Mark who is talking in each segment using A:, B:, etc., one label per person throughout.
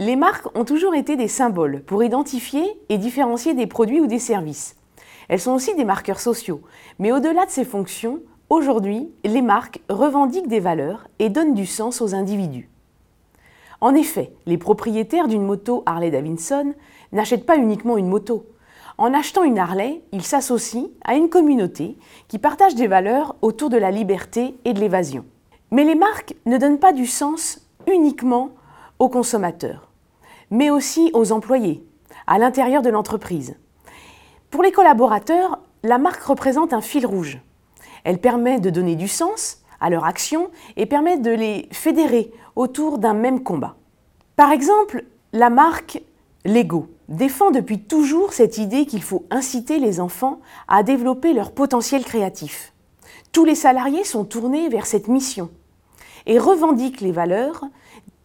A: Les marques ont toujours été des symboles pour identifier et différencier des produits ou des services. Elles sont aussi des marqueurs sociaux, mais au-delà de ces fonctions, aujourd'hui, les marques revendiquent des valeurs et donnent du sens aux individus. En effet, les propriétaires d'une moto Harley-Davidson n'achètent pas uniquement une moto. En achetant une Harley, ils s'associent à une communauté qui partage des valeurs autour de la liberté et de l'évasion. Mais les marques ne donnent pas du sens uniquement aux consommateurs mais aussi aux employés, à l'intérieur de l'entreprise. Pour les collaborateurs, la marque représente un fil rouge. Elle permet de donner du sens à leur action et permet de les fédérer autour d'un même combat. Par exemple, la marque Lego défend depuis toujours cette idée qu'il faut inciter les enfants à développer leur potentiel créatif. Tous les salariés sont tournés vers cette mission et revendiquent les valeurs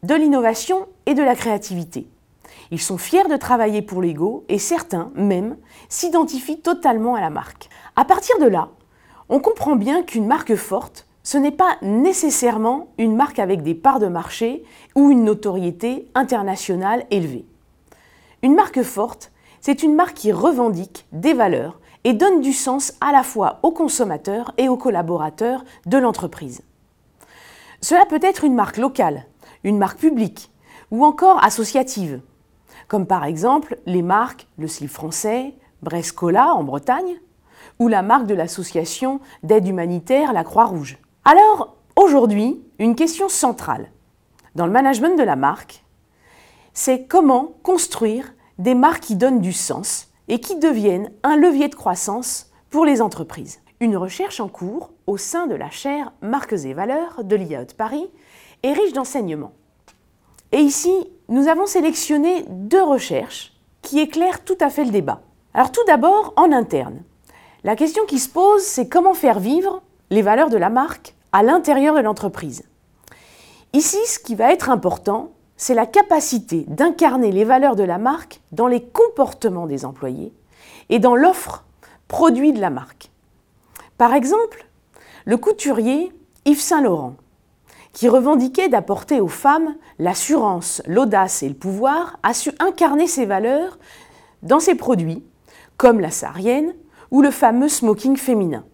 A: de l'innovation et de la créativité. Ils sont fiers de travailler pour Lego et certains, même, s'identifient totalement à la marque. À partir de là, on comprend bien qu'une marque forte, ce n'est pas nécessairement une marque avec des parts de marché ou une notoriété internationale élevée. Une marque forte, c'est une marque qui revendique des valeurs et donne du sens à la fois aux consommateurs et aux collaborateurs de l'entreprise. Cela peut être une marque locale, une marque publique ou encore associative, comme par exemple les marques Le Slip français, Brescola en Bretagne, ou la marque de l'association d'aide humanitaire La Croix-Rouge. Alors, aujourd'hui, une question centrale dans le management de la marque, c'est comment construire des marques qui donnent du sens et qui deviennent un levier de croissance pour les entreprises. Une recherche en cours au sein de la chaire Marques et Valeurs de l'IAE de Paris est riche d'enseignements. Et ici, nous avons sélectionné deux recherches qui éclairent tout à fait le débat. Alors tout d'abord, en interne. La question qui se pose, c'est comment faire vivre les valeurs de la marque à l'intérieur de l'entreprise. Ici, ce qui va être important, c'est la capacité d'incarner les valeurs de la marque dans les comportements des employés et dans l'offre produit de la marque. Par exemple, le couturier Yves Saint-Laurent qui revendiquait d'apporter aux femmes l'assurance, l'audace et le pouvoir, a su incarner ces valeurs dans ses produits, comme la sarienne ou le fameux smoking féminin.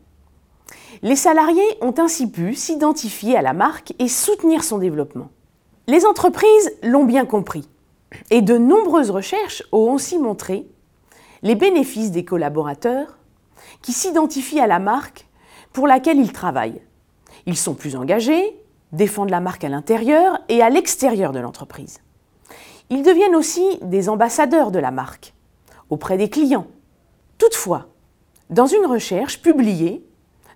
A: Les salariés ont ainsi pu s'identifier à la marque et soutenir son développement. Les entreprises l'ont bien compris, et de nombreuses recherches ont aussi montré les bénéfices des collaborateurs qui s'identifient à la marque pour laquelle ils travaillent. Ils sont plus engagés, défendent la marque à l'intérieur et à l'extérieur de l'entreprise. Ils deviennent aussi des ambassadeurs de la marque auprès des clients. Toutefois, dans une recherche publiée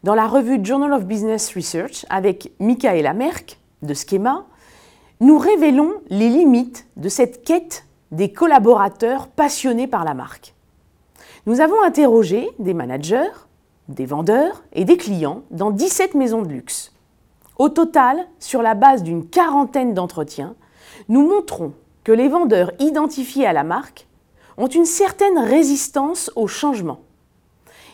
A: dans la revue Journal of Business Research avec Michaela Merck de Schema, nous révélons les limites de cette quête des collaborateurs passionnés par la marque. Nous avons interrogé des managers, des vendeurs et des clients dans 17 maisons de luxe. Au total, sur la base d'une quarantaine d'entretiens, nous montrons que les vendeurs identifiés à la marque ont une certaine résistance au changement.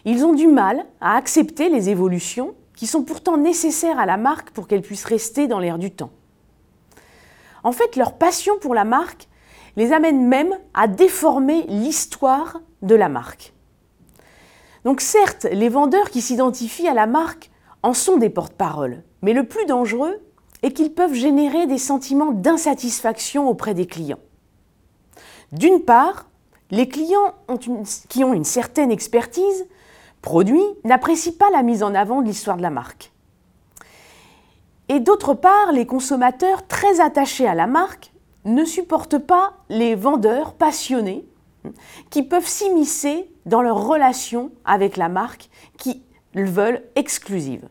A: Ils ont du mal à accepter les évolutions qui sont pourtant nécessaires à la marque pour qu'elle puisse rester dans l'air du temps. En fait, leur passion pour la marque les amène même à déformer l'histoire de la marque. Donc certes, les vendeurs qui s'identifient à la marque en sont des porte-paroles, mais le plus dangereux est qu'ils peuvent générer des sentiments d'insatisfaction auprès des clients. D'une part, les clients qui ont une certaine expertise produit n'apprécient pas la mise en avant de l'histoire de la marque. Et d'autre part, les consommateurs très attachés à la marque ne supportent pas les vendeurs passionnés qui peuvent s'immiscer dans leur relation avec la marque qui veulent exclusive.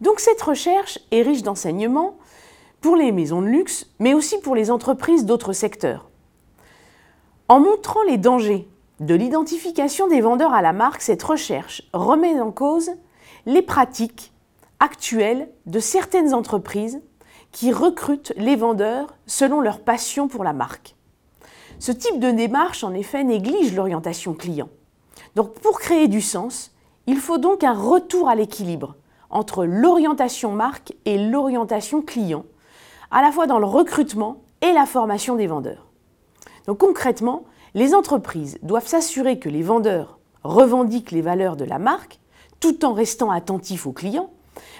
A: Donc cette recherche est riche d'enseignements pour les maisons de luxe, mais aussi pour les entreprises d'autres secteurs. En montrant les dangers de l'identification des vendeurs à la marque, cette recherche remet en cause les pratiques actuelles de certaines entreprises qui recrutent les vendeurs selon leur passion pour la marque. Ce type de démarche, en effet, néglige l'orientation client. Donc pour créer du sens, il faut donc un retour à l'équilibre entre l'orientation marque et l'orientation client, à la fois dans le recrutement et la formation des vendeurs. Donc concrètement, les entreprises doivent s'assurer que les vendeurs revendiquent les valeurs de la marque tout en restant attentifs aux clients,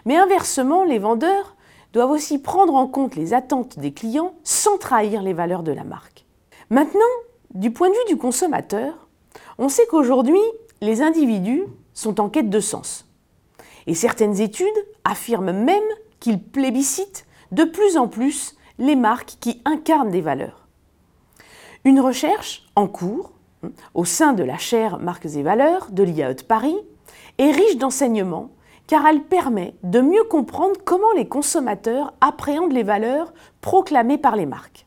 A: mais inversement, les vendeurs doivent aussi prendre en compte les attentes des clients sans trahir les valeurs de la marque. Maintenant, du point de vue du consommateur, on sait qu'aujourd'hui, les individus sont en quête de sens. Et certaines études affirment même qu'ils plébiscitent de plus en plus les marques qui incarnent des valeurs. Une recherche en cours hein, au sein de la chaire Marques et Valeurs de l'IAE de Paris est riche d'enseignements car elle permet de mieux comprendre comment les consommateurs appréhendent les valeurs proclamées par les marques.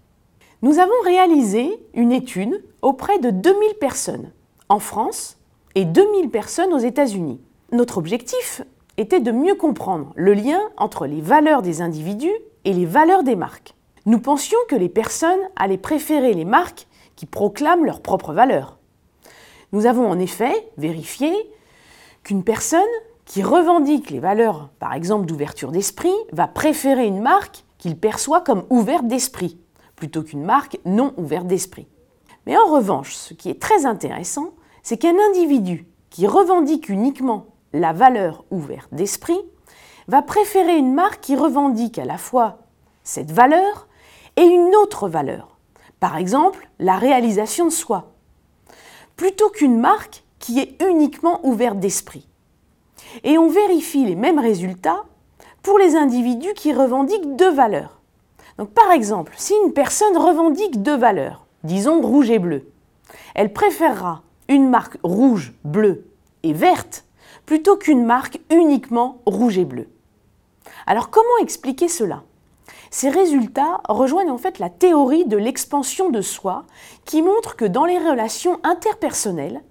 A: Nous avons réalisé une étude auprès de 2000 personnes en France et 2000 personnes aux États-Unis. Notre objectif était de mieux comprendre le lien entre les valeurs des individus et les valeurs des marques. Nous pensions que les personnes allaient préférer les marques qui proclament leurs propres valeurs. Nous avons en effet vérifié qu'une personne qui revendique les valeurs, par exemple d'ouverture d'esprit, va préférer une marque qu'il perçoit comme ouverte d'esprit, plutôt qu'une marque non ouverte d'esprit. Mais en revanche, ce qui est très intéressant, c'est qu'un individu qui revendique uniquement la valeur ouverte d'esprit va préférer une marque qui revendique à la fois cette valeur et une autre valeur, par exemple la réalisation de soi, plutôt qu'une marque qui est uniquement ouverte d'esprit. Et on vérifie les mêmes résultats pour les individus qui revendiquent deux valeurs. Par exemple, si une personne revendique deux valeurs, disons rouge et bleu, elle préférera une marque rouge, bleue et verte plutôt qu'une marque uniquement rouge et bleu. Alors comment expliquer cela? Ces résultats rejoignent en fait la théorie de l'expansion de soi qui montre que dans les relations interpersonnelles,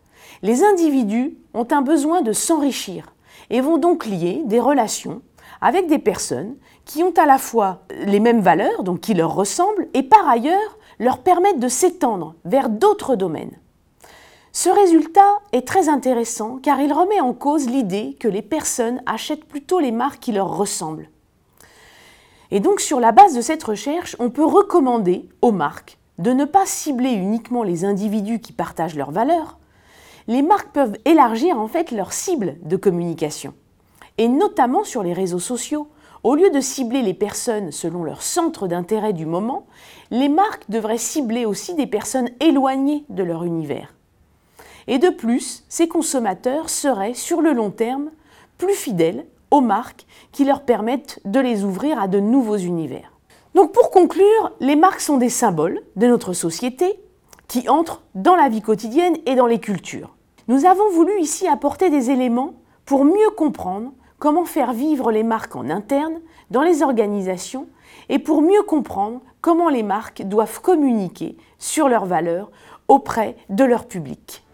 A: les individus ont un besoin de s'enrichir et vont donc lier des relations avec des personnes qui ont à la fois les mêmes valeurs, donc qui leur ressemblent, et par ailleurs leur permettent de s'étendre vers d'autres domaines. Ce résultat est très intéressant car il remet en cause l'idée que les personnes achètent plutôt les marques qui leur ressemblent. Et donc sur la base de cette recherche, on peut recommander aux marques de ne pas cibler uniquement les individus qui partagent leurs valeurs. Les marques peuvent élargir en fait leur cible de communication, et notamment sur les réseaux sociaux. Au lieu de cibler les personnes selon leur centre d'intérêt du moment, les marques devraient cibler aussi des personnes éloignées de leur univers. Et de plus, ces consommateurs seraient, sur le long terme, plus fidèles aux marques qui leur permettent de les ouvrir à de nouveaux univers. Donc pour conclure, les marques sont des symboles de notre société qui entrent dans la vie quotidienne et dans les cultures. Nous avons voulu ici apporter des éléments pour mieux comprendre comment faire vivre les marques en interne, dans les organisations, et pour mieux comprendre comment les marques doivent communiquer sur leurs valeurs auprès de leur public.